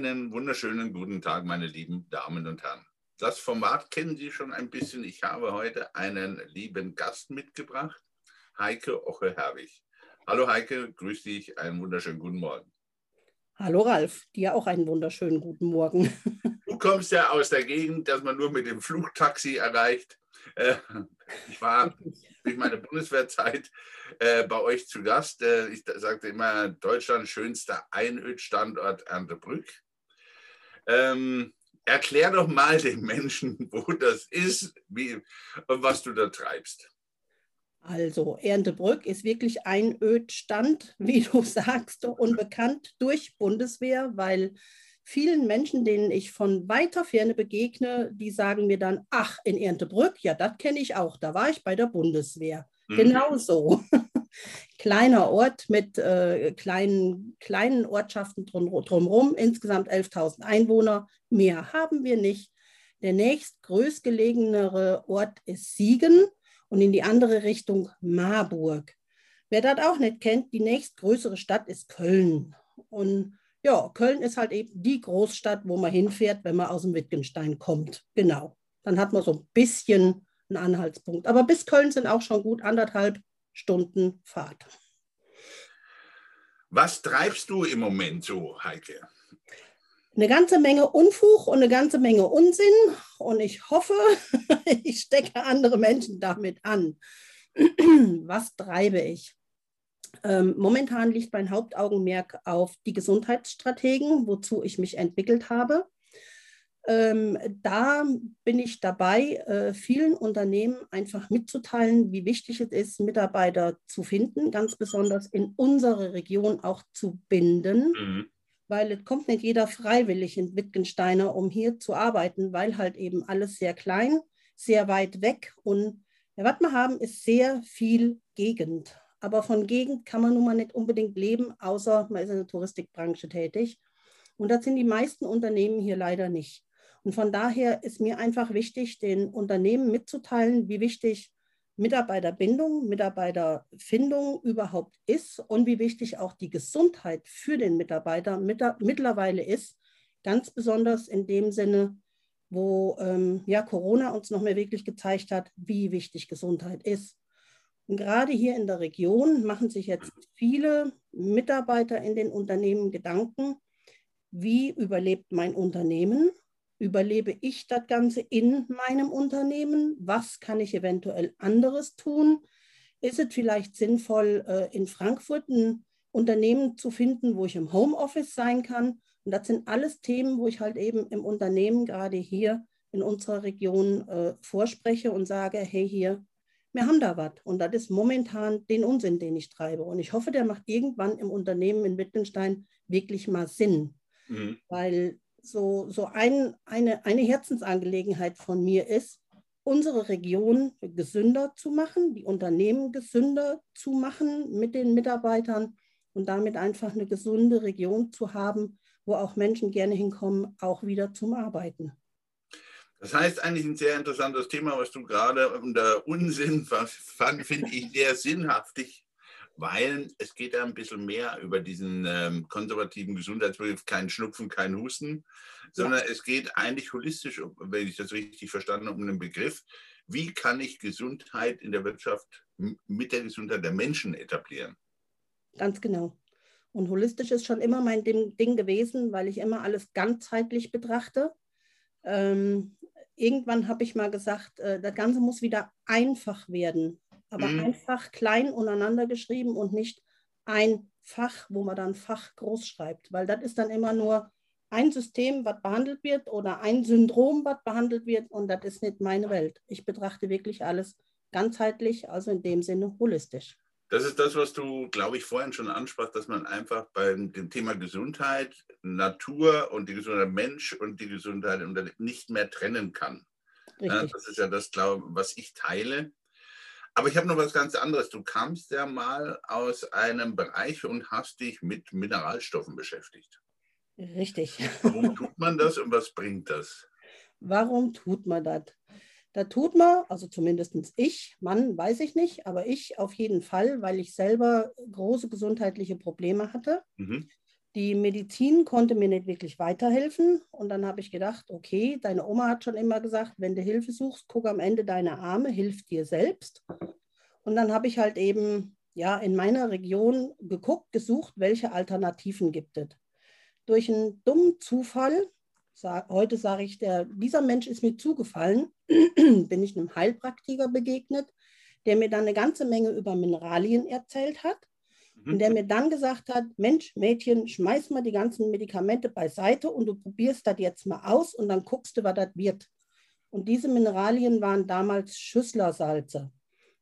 Einen wunderschönen guten Tag, meine lieben Damen und Herren. Das Format kennen Sie schon ein bisschen. Ich habe heute einen lieben Gast mitgebracht, Heike Oche-Herwig. Hallo Heike, grüß dich, einen wunderschönen guten Morgen. Hallo Ralf, dir auch einen wunderschönen guten Morgen. Du kommst ja aus der Gegend, dass man nur mit dem Flugtaxi erreicht. Äh, ich war durch meine Bundeswehrzeit äh, bei euch zu Gast. Äh, ich sagte immer, Deutschlands schönster Einödstandort Erntebrück. Ähm, erklär doch mal den Menschen, wo das ist wie, und was du da treibst. Also Erntebrück ist wirklich ein Ödstand, wie du sagst, unbekannt durch Bundeswehr, weil vielen Menschen, denen ich von weiter Ferne begegne, die sagen mir dann, ach, in Erntebrück, ja, das kenne ich auch, da war ich bei der Bundeswehr. Mhm. Genau so. Kleiner Ort mit äh, kleinen, kleinen Ortschaften drum, drumherum, insgesamt 11.000 Einwohner. Mehr haben wir nicht. Der nächstgrößtgelegenere Ort ist Siegen und in die andere Richtung Marburg. Wer das auch nicht kennt, die nächstgrößere Stadt ist Köln. Und ja, Köln ist halt eben die Großstadt, wo man hinfährt, wenn man aus dem Wittgenstein kommt. Genau. Dann hat man so ein bisschen einen Anhaltspunkt. Aber bis Köln sind auch schon gut anderthalb Stunden Fahrt. Was treibst du im Moment so, Heike? Eine ganze Menge Unfug und eine ganze Menge Unsinn. Und ich hoffe, ich stecke andere Menschen damit an. Was treibe ich? Ähm, momentan liegt mein Hauptaugenmerk auf die Gesundheitsstrategen, wozu ich mich entwickelt habe. Ähm, da bin ich dabei, äh, vielen Unternehmen einfach mitzuteilen, wie wichtig es ist, Mitarbeiter zu finden, ganz besonders in unsere Region auch zu binden, mhm. weil es kommt nicht jeder freiwillig in Wittgensteiner, um hier zu arbeiten, weil halt eben alles sehr klein, sehr weit weg und ja, was wir haben, ist sehr viel Gegend. Aber von Gegend kann man nun mal nicht unbedingt leben, außer man ist in der Touristikbranche tätig. Und das sind die meisten Unternehmen hier leider nicht. Und von daher ist mir einfach wichtig, den Unternehmen mitzuteilen, wie wichtig Mitarbeiterbindung, Mitarbeiterfindung überhaupt ist und wie wichtig auch die Gesundheit für den Mitarbeiter mit, mittlerweile ist. Ganz besonders in dem Sinne, wo ähm, ja, Corona uns noch mehr wirklich gezeigt hat, wie wichtig Gesundheit ist. Und gerade hier in der Region machen sich jetzt viele Mitarbeiter in den Unternehmen Gedanken, wie überlebt mein Unternehmen? Überlebe ich das Ganze in meinem Unternehmen? Was kann ich eventuell anderes tun? Ist es vielleicht sinnvoll, äh, in Frankfurt ein Unternehmen zu finden, wo ich im Homeoffice sein kann? Und das sind alles Themen, wo ich halt eben im Unternehmen gerade hier in unserer Region äh, vorspreche und sage, hey, hier, wir haben da was. Und das ist momentan den Unsinn, den ich treibe. Und ich hoffe, der macht irgendwann im Unternehmen in Wittgenstein wirklich mal Sinn. Mhm. Weil so, so ein, eine, eine Herzensangelegenheit von mir ist, unsere Region gesünder zu machen, die Unternehmen gesünder zu machen mit den Mitarbeitern und damit einfach eine gesunde Region zu haben, wo auch Menschen gerne hinkommen, auch wieder zum Arbeiten. Das heißt eigentlich ein sehr interessantes Thema, was du gerade unter Unsinn finde ich sehr sinnhaftig, weil es geht ja ein bisschen mehr über diesen ähm, konservativen Gesundheitsbegriff, kein Schnupfen, kein Husten, sondern ja. es geht eigentlich holistisch, wenn ich das richtig verstanden habe, um den Begriff, wie kann ich Gesundheit in der Wirtschaft mit der Gesundheit der Menschen etablieren? Ganz genau. Und holistisch ist schon immer mein Ding gewesen, weil ich immer alles ganzheitlich betrachte. Ähm, irgendwann habe ich mal gesagt, äh, das Ganze muss wieder einfach werden. Aber mhm. einfach klein untereinander geschrieben und nicht ein Fach, wo man dann Fach groß schreibt. Weil das ist dann immer nur ein System, was behandelt wird oder ein Syndrom, was behandelt wird. Und das ist nicht meine Welt. Ich betrachte wirklich alles ganzheitlich, also in dem Sinne holistisch. Das ist das, was du, glaube ich, vorhin schon ansprachst, dass man einfach beim dem Thema Gesundheit, Natur und die Gesundheit Mensch und die Gesundheit nicht mehr trennen kann. Ja, das ist ja das, glaube was ich teile. Aber ich habe noch was ganz anderes. Du kamst ja mal aus einem Bereich und hast dich mit Mineralstoffen beschäftigt. Richtig. Warum tut man das und was bringt das? Warum tut man das? Da tut man, also zumindest ich, Mann weiß ich nicht, aber ich auf jeden Fall, weil ich selber große gesundheitliche Probleme hatte. Mhm. Die Medizin konnte mir nicht wirklich weiterhelfen. Und dann habe ich gedacht, okay, deine Oma hat schon immer gesagt, wenn du Hilfe suchst, guck am Ende deine Arme, hilf dir selbst. Und dann habe ich halt eben ja, in meiner Region geguckt, gesucht, welche Alternativen gibt es. Durch einen dummen Zufall, sag, heute sage ich, der, dieser Mensch ist mir zugefallen, bin ich einem Heilpraktiker begegnet, der mir dann eine ganze Menge über Mineralien erzählt hat und der mhm. mir dann gesagt hat, Mensch, Mädchen, schmeiß mal die ganzen Medikamente beiseite und du probierst das jetzt mal aus und dann guckst du, was das wird. Und diese Mineralien waren damals Schüsslersalze.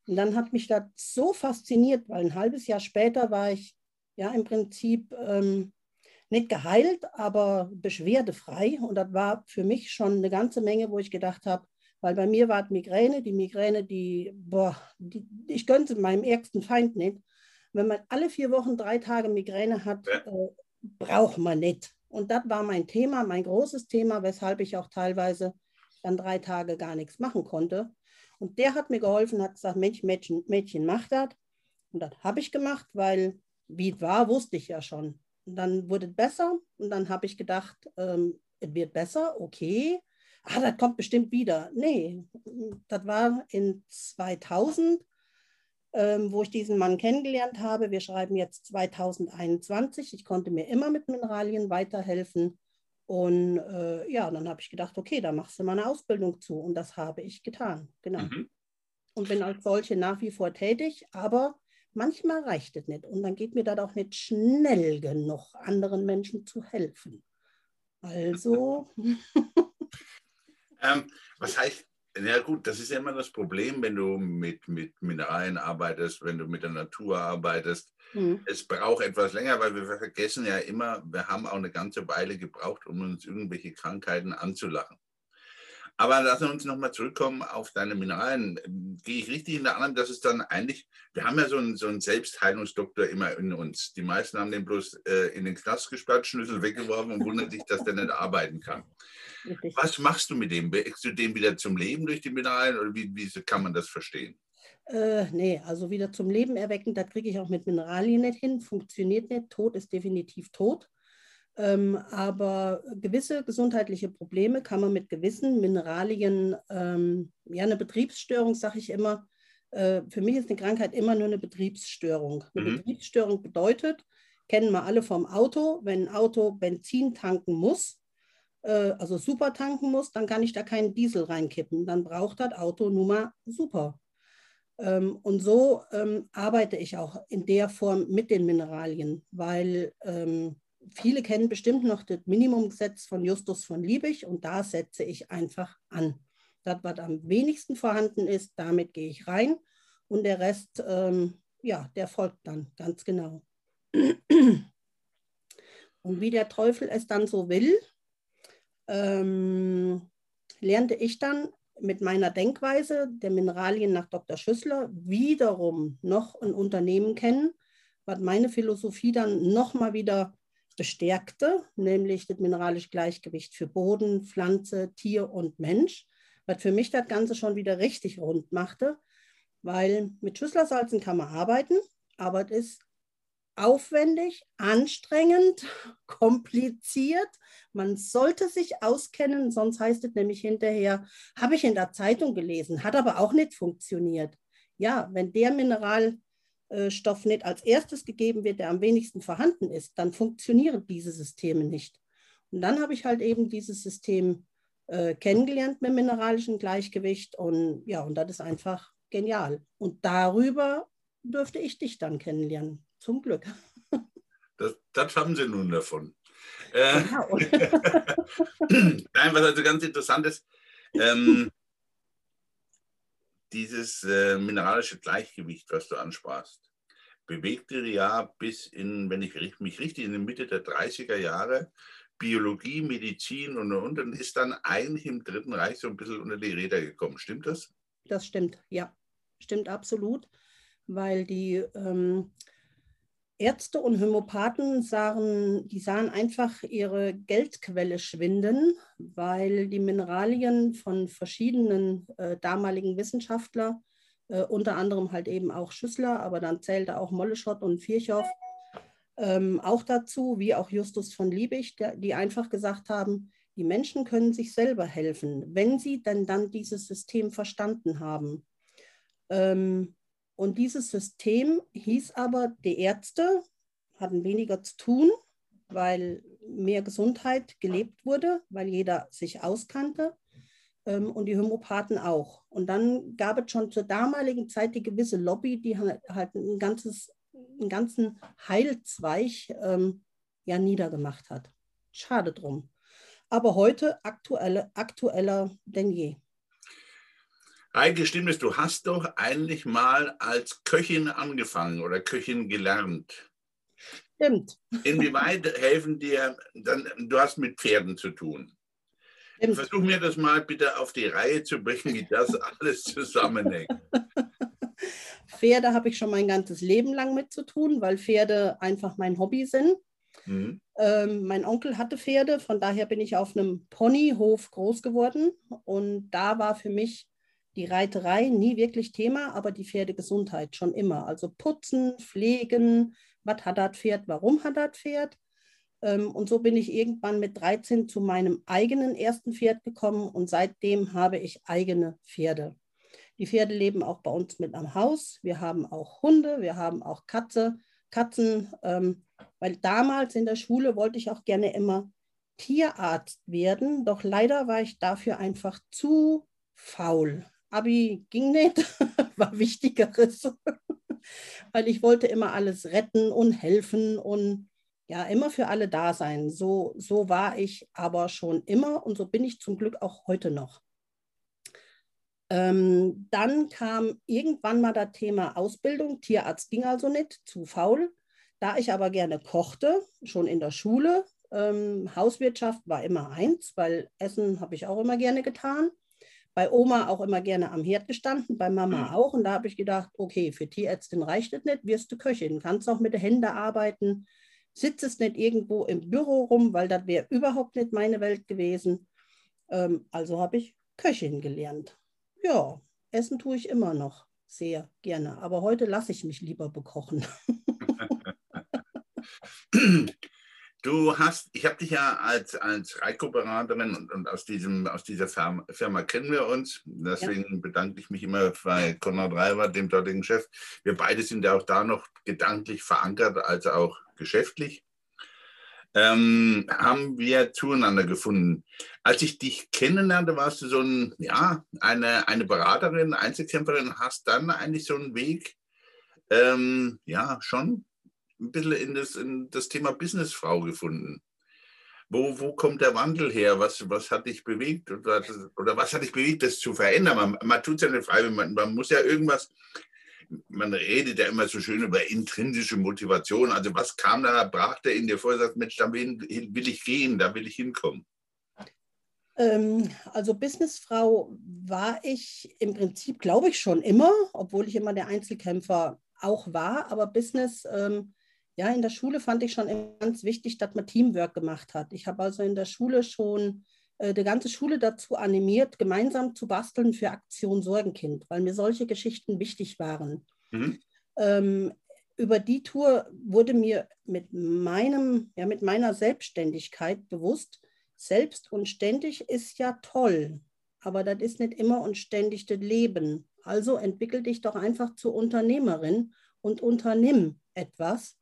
Und dann hat mich das so fasziniert, weil ein halbes Jahr später war ich ja im Prinzip ähm, nicht geheilt, aber beschwerdefrei. Und das war für mich schon eine ganze Menge, wo ich gedacht habe, weil bei mir war es Migräne, die Migräne, die, boah, die, ich gönnte meinem ärgsten Feind nicht. Wenn man alle vier Wochen drei Tage Migräne hat, ja. äh, braucht man nicht. Und das war mein Thema, mein großes Thema, weshalb ich auch teilweise dann drei Tage gar nichts machen konnte. Und der hat mir geholfen, hat gesagt, Mensch, Mädchen, Mädchen mach das. Und das habe ich gemacht, weil wie es war, wusste ich ja schon. Und dann wurde es besser und dann habe ich gedacht, ähm, es wird besser, okay. Ah, das kommt bestimmt wieder. Nee, das war in 2000, ähm, wo ich diesen Mann kennengelernt habe. Wir schreiben jetzt 2021. Ich konnte mir immer mit Mineralien weiterhelfen. Und äh, ja, dann habe ich gedacht, okay, da machst du mal eine Ausbildung zu. Und das habe ich getan, genau. Mhm. Und bin als solche nach wie vor tätig, aber manchmal reicht es nicht. Und dann geht mir das auch nicht schnell genug, anderen Menschen zu helfen. Also. ähm, was heißt, ja gut, das ist ja immer das Problem, wenn du mit, mit Mineralien arbeitest, wenn du mit der Natur arbeitest. Mhm. Es braucht etwas länger, weil wir vergessen ja immer, wir haben auch eine ganze Weile gebraucht, um uns irgendwelche Krankheiten anzulachen. Aber lassen wir uns nochmal zurückkommen auf deine Mineralien. Gehe ich richtig in der Annahme, dass es dann eigentlich, wir haben ja so einen, so einen Selbstheilungsdoktor immer in uns. Die meisten haben den bloß äh, in den Knast gesperrt, Schlüssel weggeworfen und wundern sich, dass der nicht arbeiten kann. Richtig. Was machst du mit dem? Wächst du den wieder zum Leben durch die Mineralien oder wie, wie kann man das verstehen? Äh, nee, also wieder zum Leben erwecken, das kriege ich auch mit Mineralien nicht hin, funktioniert nicht. Tod ist definitiv tot. Ähm, aber gewisse gesundheitliche Probleme kann man mit gewissen Mineralien, ähm, ja, eine Betriebsstörung, sage ich immer. Äh, für mich ist eine Krankheit immer nur eine Betriebsstörung. Eine mhm. Betriebsstörung bedeutet, kennen wir alle vom Auto, wenn ein Auto Benzin tanken muss, äh, also super tanken muss, dann kann ich da keinen Diesel reinkippen. Dann braucht das Auto nun mal super. Ähm, und so ähm, arbeite ich auch in der Form mit den Mineralien, weil ähm, viele kennen bestimmt noch das Minimumgesetz von Justus von Liebig und da setze ich einfach an. Das, was am wenigsten vorhanden ist, damit gehe ich rein und der Rest, ähm, ja, der folgt dann ganz genau. Und wie der Teufel es dann so will, ähm, lernte ich dann mit meiner Denkweise der Mineralien nach Dr. Schüssler wiederum noch ein Unternehmen kennen, was meine Philosophie dann nochmal wieder bestärkte, nämlich das mineralische Gleichgewicht für Boden, Pflanze, Tier und Mensch, was für mich das Ganze schon wieder richtig rund machte, weil mit Schüsslersalzen kann man arbeiten, aber es ist aufwendig, anstrengend, kompliziert. Man sollte sich auskennen, sonst heißt es nämlich hinterher, habe ich in der Zeitung gelesen, hat aber auch nicht funktioniert. Ja, wenn der Mineralstoff nicht als erstes gegeben wird, der am wenigsten vorhanden ist, dann funktionieren diese Systeme nicht. Und dann habe ich halt eben dieses System äh, kennengelernt mit mineralischem Gleichgewicht und ja, und das ist einfach genial. Und darüber dürfte ich dich dann kennenlernen. Zum Glück. Das, das haben sie nun davon. Äh, genau. Nein, was also ganz interessant ist, ähm, dieses äh, mineralische Gleichgewicht, was du ansprachst, bewegte ja bis in, wenn ich mich richtig, in die Mitte der 30er Jahre Biologie, Medizin und, und, und ist dann eigentlich im Dritten Reich so ein bisschen unter die Räder gekommen. Stimmt das? Das stimmt, ja. Stimmt absolut, weil die ähm, Ärzte und Homöopathen sahen, die sahen einfach ihre Geldquelle schwinden, weil die Mineralien von verschiedenen äh, damaligen Wissenschaftlern, äh, unter anderem halt eben auch Schüssler, aber dann zählte auch Molleschott und Virchow, ähm, auch dazu, wie auch Justus von Liebig, der, die einfach gesagt haben, die Menschen können sich selber helfen, wenn sie denn dann dieses System verstanden haben. Ähm, und dieses System hieß aber, die Ärzte hatten weniger zu tun, weil mehr Gesundheit gelebt wurde, weil jeder sich auskannte ähm, und die Homöopathen auch. Und dann gab es schon zur damaligen Zeit die gewisse Lobby, die halt ein ganzes, einen ganzen Heilzweig ähm, ja niedergemacht hat. Schade drum. Aber heute aktuelle, aktueller denn je. Heike, stimmt es, du hast doch eigentlich mal als Köchin angefangen oder Köchin gelernt. Stimmt. Inwieweit helfen dir, dann, du hast mit Pferden zu tun. Stimmt. Versuch mir das mal bitte auf die Reihe zu bringen, wie das alles zusammenhängt. Pferde habe ich schon mein ganzes Leben lang mit zu tun, weil Pferde einfach mein Hobby sind. Mhm. Ähm, mein Onkel hatte Pferde, von daher bin ich auf einem Ponyhof groß geworden. Und da war für mich die Reiterei nie wirklich Thema, aber die Pferdegesundheit schon immer. Also putzen, pflegen, was hat das Pferd, warum hat das Pferd. Ähm, und so bin ich irgendwann mit 13 zu meinem eigenen ersten Pferd gekommen und seitdem habe ich eigene Pferde. Die Pferde leben auch bei uns mit am Haus. Wir haben auch Hunde, wir haben auch Katze, Katzen, ähm, weil damals in der Schule wollte ich auch gerne immer Tierarzt werden, doch leider war ich dafür einfach zu faul. Abi ging nicht, war Wichtigeres, weil ich wollte immer alles retten und helfen und ja, immer für alle da sein. So, so war ich aber schon immer und so bin ich zum Glück auch heute noch. Ähm, dann kam irgendwann mal das Thema Ausbildung. Tierarzt ging also nicht, zu faul. Da ich aber gerne kochte, schon in der Schule, ähm, Hauswirtschaft war immer eins, weil Essen habe ich auch immer gerne getan. Bei Oma auch immer gerne am Herd gestanden, bei Mama mhm. auch. Und da habe ich gedacht, okay, für Tierärztin reicht es nicht, wirst du Köchin, kannst auch mit den Händen arbeiten, sitzt nicht irgendwo im Büro rum, weil das wäre überhaupt nicht meine Welt gewesen. Ähm, also habe ich Köchin gelernt. Ja, essen tue ich immer noch sehr gerne, aber heute lasse ich mich lieber bekochen. Du hast, ich habe dich ja als, als Reiko-Beraterin und, und aus, diesem, aus dieser Firma, Firma kennen wir uns. Deswegen ja. bedanke ich mich immer bei Konrad Reiber, dem dortigen Chef. Wir beide sind ja auch da noch gedanklich verankert, als auch geschäftlich. Ähm, haben wir zueinander gefunden. Als ich dich kennenlernte, warst du so ein, ja, eine, eine Beraterin, Einzelkämpferin, hast dann eigentlich so einen Weg, ähm, ja, schon ein bisschen in das, in das Thema Businessfrau gefunden. Wo, wo kommt der Wandel her? Was, was hat dich bewegt? Oder, was hat dich bewegt, das zu verändern? Man, man tut es ja nicht freiwillig. Man, man muss ja irgendwas, man redet ja immer so schön über intrinsische Motivation. Also was kam da, brach der in dir vor, sagt, Mensch, da will, will ich gehen, da will ich hinkommen? Ähm, also Businessfrau war ich im Prinzip, glaube ich, schon immer, obwohl ich immer der Einzelkämpfer auch war. Aber Business ähm, ja, in der Schule fand ich schon ganz wichtig, dass man Teamwork gemacht hat. Ich habe also in der Schule schon äh, die ganze Schule dazu animiert, gemeinsam zu basteln für Aktion Sorgenkind, weil mir solche Geschichten wichtig waren. Mhm. Ähm, über die Tour wurde mir mit, meinem, ja, mit meiner Selbstständigkeit bewusst, selbst und ständig ist ja toll, aber das ist nicht immer und ständig das Leben. Also entwickel dich doch einfach zur Unternehmerin und unternimm etwas,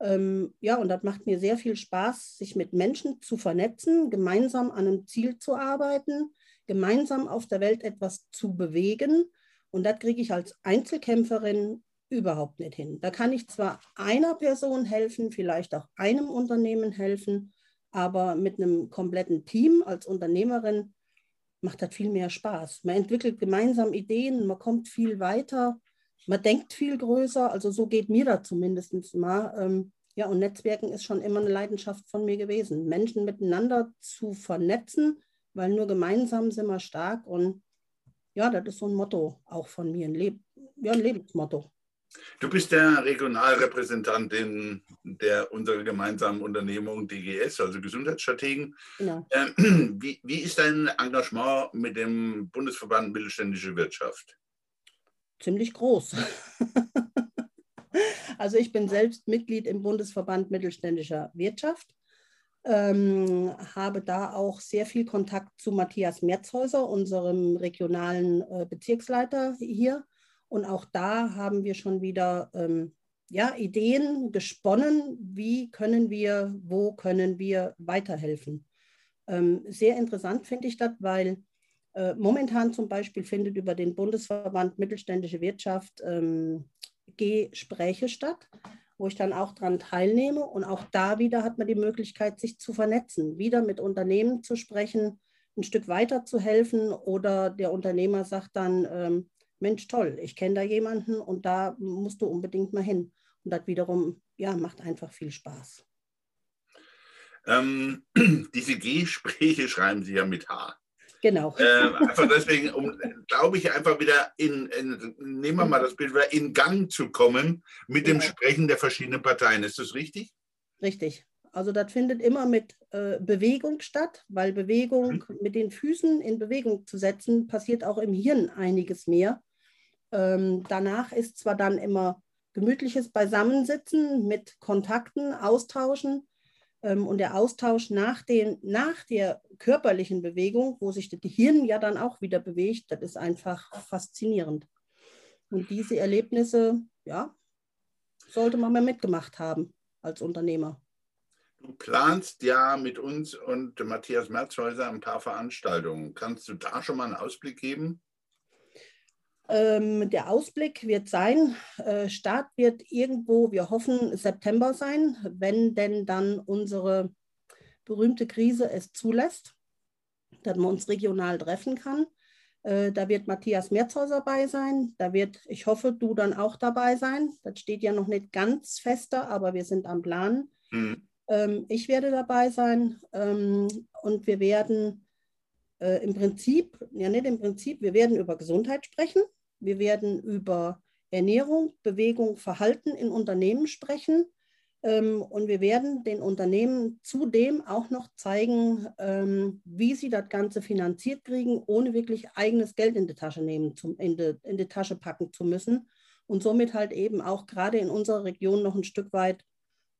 ähm, ja, und das macht mir sehr viel Spaß, sich mit Menschen zu vernetzen, gemeinsam an einem Ziel zu arbeiten, gemeinsam auf der Welt etwas zu bewegen. Und das kriege ich als Einzelkämpferin überhaupt nicht hin. Da kann ich zwar einer Person helfen, vielleicht auch einem Unternehmen helfen, aber mit einem kompletten Team als Unternehmerin macht das viel mehr Spaß. Man entwickelt gemeinsam Ideen, man kommt viel weiter man denkt viel größer, also so geht mir da zumindest mal. Ähm, ja, und Netzwerken ist schon immer eine Leidenschaft von mir gewesen. Menschen miteinander zu vernetzen, weil nur gemeinsam sind wir stark. Und ja, das ist so ein Motto auch von mir, ein, Leb ja, ein Lebensmotto. Du bist der Regionalrepräsentantin der unserer gemeinsamen Unternehmung DGS, also Gesundheitsstrategen. Genau. Ähm, wie, wie ist dein Engagement mit dem Bundesverband Mittelständische Wirtschaft? Ziemlich groß. Also ich bin selbst Mitglied im Bundesverband Mittelständischer Wirtschaft, ähm, habe da auch sehr viel Kontakt zu Matthias Merzhäuser, unserem regionalen äh, Bezirksleiter hier. Und auch da haben wir schon wieder ähm, ja, Ideen gesponnen, wie können wir, wo können wir weiterhelfen. Ähm, sehr interessant finde ich das, weil momentan zum Beispiel findet über den Bundesverband Mittelständische Wirtschaft ähm, Gespräche statt, wo ich dann auch daran teilnehme. Und auch da wieder hat man die Möglichkeit, sich zu vernetzen, wieder mit Unternehmen zu sprechen, ein Stück weiter zu helfen oder der Unternehmer sagt dann, ähm, Mensch, toll, ich kenne da jemanden und da musst du unbedingt mal hin. Und das wiederum, ja, macht einfach viel Spaß. Ähm, diese Gespräche schreiben Sie ja mit H. Genau. Äh, einfach deswegen, um, glaube ich, einfach wieder in, in, nehmen wir mal das Bild, wieder in Gang zu kommen mit dem. Sprechen der verschiedenen Parteien. Ist das richtig? Richtig. Also das findet immer mit äh, Bewegung statt, weil Bewegung mhm. mit den Füßen in Bewegung zu setzen, passiert auch im Hirn einiges mehr. Ähm, danach ist zwar dann immer gemütliches Beisammensitzen mit Kontakten, Austauschen, ähm, und der Austausch nach, den, nach der körperlichen Bewegung, wo sich das Hirn ja dann auch wieder bewegt, das ist einfach faszinierend. Und diese Erlebnisse, ja, sollte man mal mitgemacht haben als Unternehmer. Du planst ja mit uns und Matthias Merzhäuser ein paar Veranstaltungen. Kannst du da schon mal einen Ausblick geben? Ähm, der Ausblick wird sein, äh, Start wird irgendwo, wir hoffen, September sein, wenn denn dann unsere berühmte Krise es zulässt, dass man uns regional treffen kann. Äh, da wird Matthias Merzhauser dabei sein. Da wird, ich hoffe, du dann auch dabei sein. Das steht ja noch nicht ganz fester, aber wir sind am Plan. Mhm. Ähm, ich werde dabei sein ähm, und wir werden äh, im Prinzip, ja nicht im Prinzip, wir werden über Gesundheit sprechen. Wir werden über Ernährung, Bewegung, Verhalten in Unternehmen sprechen. Ähm, und wir werden den Unternehmen zudem auch noch zeigen, ähm, wie sie das Ganze finanziert kriegen, ohne wirklich eigenes Geld in die Tasche nehmen, in die Tasche packen zu müssen. Und somit halt eben auch gerade in unserer Region noch ein Stück weit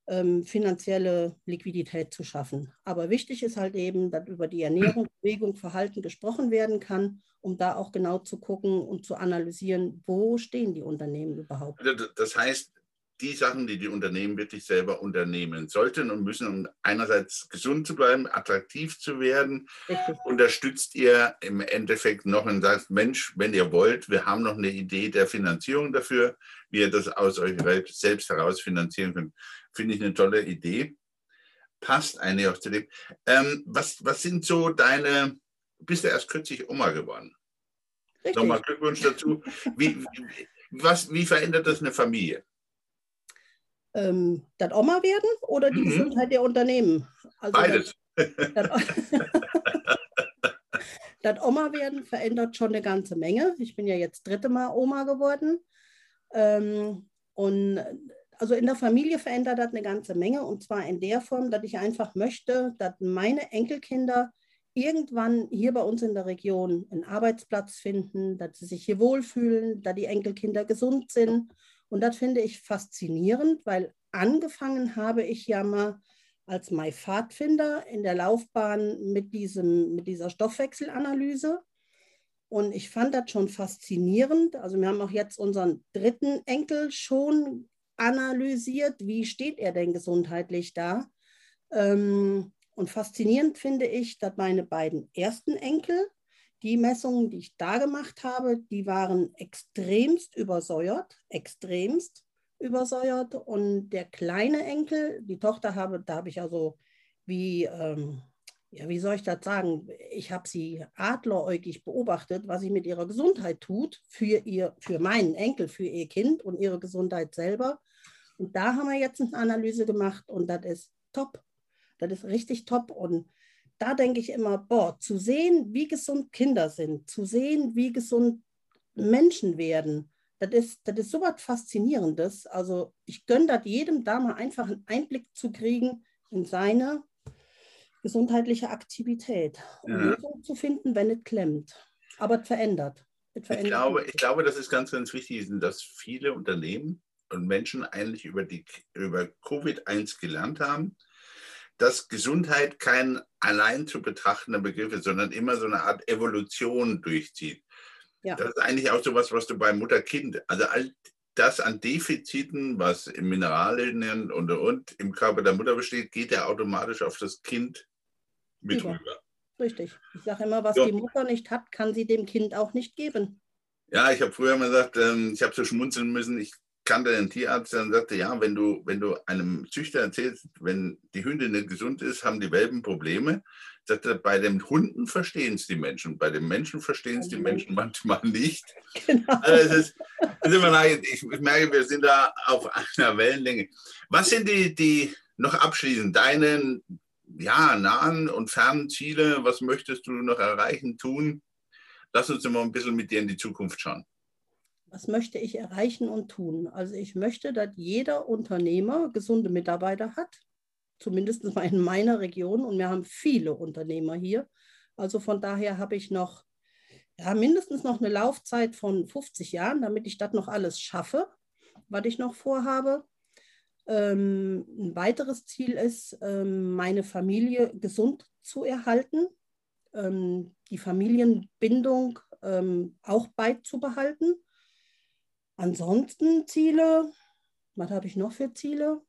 ähm, finanzielle Liquidität zu schaffen. Aber wichtig ist halt eben, dass über die Ernährung, Bewegung, Verhalten gesprochen werden kann, um da auch genau zu gucken und zu analysieren, wo stehen die Unternehmen überhaupt. Also, das heißt, die Sachen, die die Unternehmen wirklich selber unternehmen sollten und müssen, um einerseits gesund zu bleiben, attraktiv zu werden, Richtig. unterstützt ihr im Endeffekt noch und sagt, Mensch, wenn ihr wollt, wir haben noch eine Idee der Finanzierung dafür, wie ihr das aus euch selbst heraus finanzieren könnt. Finde ich eine tolle Idee. Passt eigentlich auch zu dem. Ähm, was, was sind so deine, du bist ja erst kürzlich Oma geworden. Richtig. Nochmal Glückwunsch dazu. Wie, was, wie verändert das eine Familie? Ähm, das Oma werden oder die mhm. Gesundheit der Unternehmen? Also Beides. Das, das, das Oma werden verändert schon eine ganze Menge. Ich bin ja jetzt dritte Mal Oma geworden. Ähm, und also in der Familie verändert das eine ganze Menge und zwar in der Form, dass ich einfach möchte, dass meine Enkelkinder irgendwann hier bei uns in der Region einen Arbeitsplatz finden, dass sie sich hier wohlfühlen, dass die Enkelkinder gesund sind. Und das finde ich faszinierend, weil angefangen habe ich ja mal als My Pfadfinder in der Laufbahn mit, diesem, mit dieser Stoffwechselanalyse. Und ich fand das schon faszinierend. Also wir haben auch jetzt unseren dritten Enkel schon analysiert, wie steht er denn gesundheitlich da. Ähm, und faszinierend finde ich, dass meine beiden ersten Enkel, die Messungen, die ich da gemacht habe, die waren extremst übersäuert, extremst übersäuert. Und der kleine Enkel, die Tochter habe, da habe ich also wie, ähm, ja, wie soll ich das sagen? Ich habe sie adleräugig beobachtet, was sie mit ihrer Gesundheit tut, für, ihr, für meinen Enkel, für ihr Kind und ihre Gesundheit selber. Und da haben wir jetzt eine Analyse gemacht und das ist top. Das ist richtig top. Und da denke ich immer, boah, zu sehen, wie gesund Kinder sind, zu sehen, wie gesund Menschen werden, das ist, das ist so was Faszinierendes. Also ich gönne das jedem da mal einfach einen Einblick zu kriegen in seine gesundheitliche Aktivität, um ja. Lösungen zu finden, wenn es klemmt. Aber es verändert. verändert. Ich, glaube, ich glaube, das ist ganz, ganz wichtig, dass viele Unternehmen und Menschen eigentlich über, die, über Covid-1 gelernt haben, dass Gesundheit kein allein zu betrachtender Begriff ist, sondern immer so eine Art Evolution durchzieht. Ja. Das ist eigentlich auch so was, was du bei Mutter-Kind, also all das an Defiziten, was im Mineralien und, und im Körper der Mutter besteht, geht ja automatisch auf das Kind mit ja. rüber. Richtig. Ich sage immer, was ja. die Mutter nicht hat, kann sie dem Kind auch nicht geben. Ja, ich habe früher mal gesagt, ähm, ich habe so schmunzeln müssen. Ich kannte einen Tierarzt, der sagte, ja, wenn du, wenn du einem Züchter erzählst, wenn die Hündin nicht gesund ist, haben die Welpen Probleme. Sagte, bei den Hunden verstehen es die Menschen, bei den Menschen verstehen es die Menschen manchmal nicht. Genau. Also ist, ich, ich merke, wir sind da auf einer Wellenlänge. Was sind die, die noch abschließend, deine ja, nahen und fernen Ziele? Was möchtest du noch erreichen, tun? Lass uns mal ein bisschen mit dir in die Zukunft schauen. Was möchte ich erreichen und tun? Also ich möchte, dass jeder Unternehmer gesunde Mitarbeiter hat, zumindest in meiner Region. Und wir haben viele Unternehmer hier. Also von daher habe ich noch ja, mindestens noch eine Laufzeit von 50 Jahren, damit ich das noch alles schaffe, was ich noch vorhabe. Ähm, ein weiteres Ziel ist, ähm, meine Familie gesund zu erhalten ähm, die Familienbindung ähm, auch beizubehalten. Ansonsten Ziele, was habe ich noch für Ziele?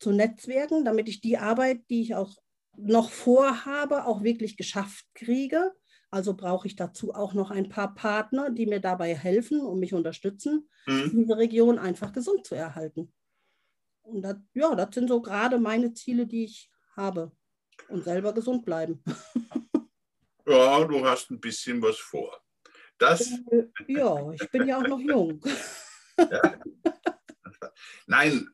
Zu netzwerken, damit ich die Arbeit, die ich auch noch vorhabe, auch wirklich geschafft kriege. Also brauche ich dazu auch noch ein paar Partner, die mir dabei helfen und mich unterstützen, mhm. diese Region einfach gesund zu erhalten. Und das, ja, das sind so gerade meine Ziele, die ich habe und selber gesund bleiben. Ja, du hast ein bisschen was vor. Das, äh, ja, ich bin ja auch noch jung. Ja. Nein,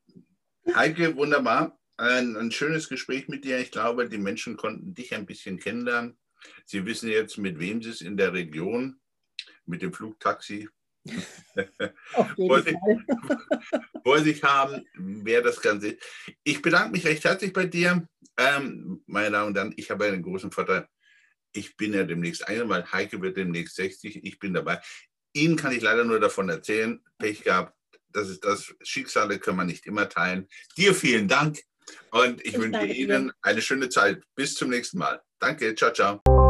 Heike, wunderbar. Ein, ein, schönes Gespräch mit dir. Ich glaube, die Menschen konnten dich ein bisschen kennenlernen. Sie wissen jetzt, mit wem sie es in der Region, mit dem Flugtaxi vor sich, vor sich haben, wer das Ganze ist. Ich bedanke mich recht herzlich bei dir. Ähm, meine Damen und Herren, ich habe einen großen Vorteil. Ich bin ja demnächst ein, weil Heike wird demnächst 60. Ich bin dabei. Ihnen kann ich leider nur davon erzählen. Pech gehabt. Das ist das. Schicksale können wir nicht immer teilen. Dir vielen Dank und ich, ich wünsche Ihnen eine schöne Zeit. Bis zum nächsten Mal. Danke. Ciao, ciao.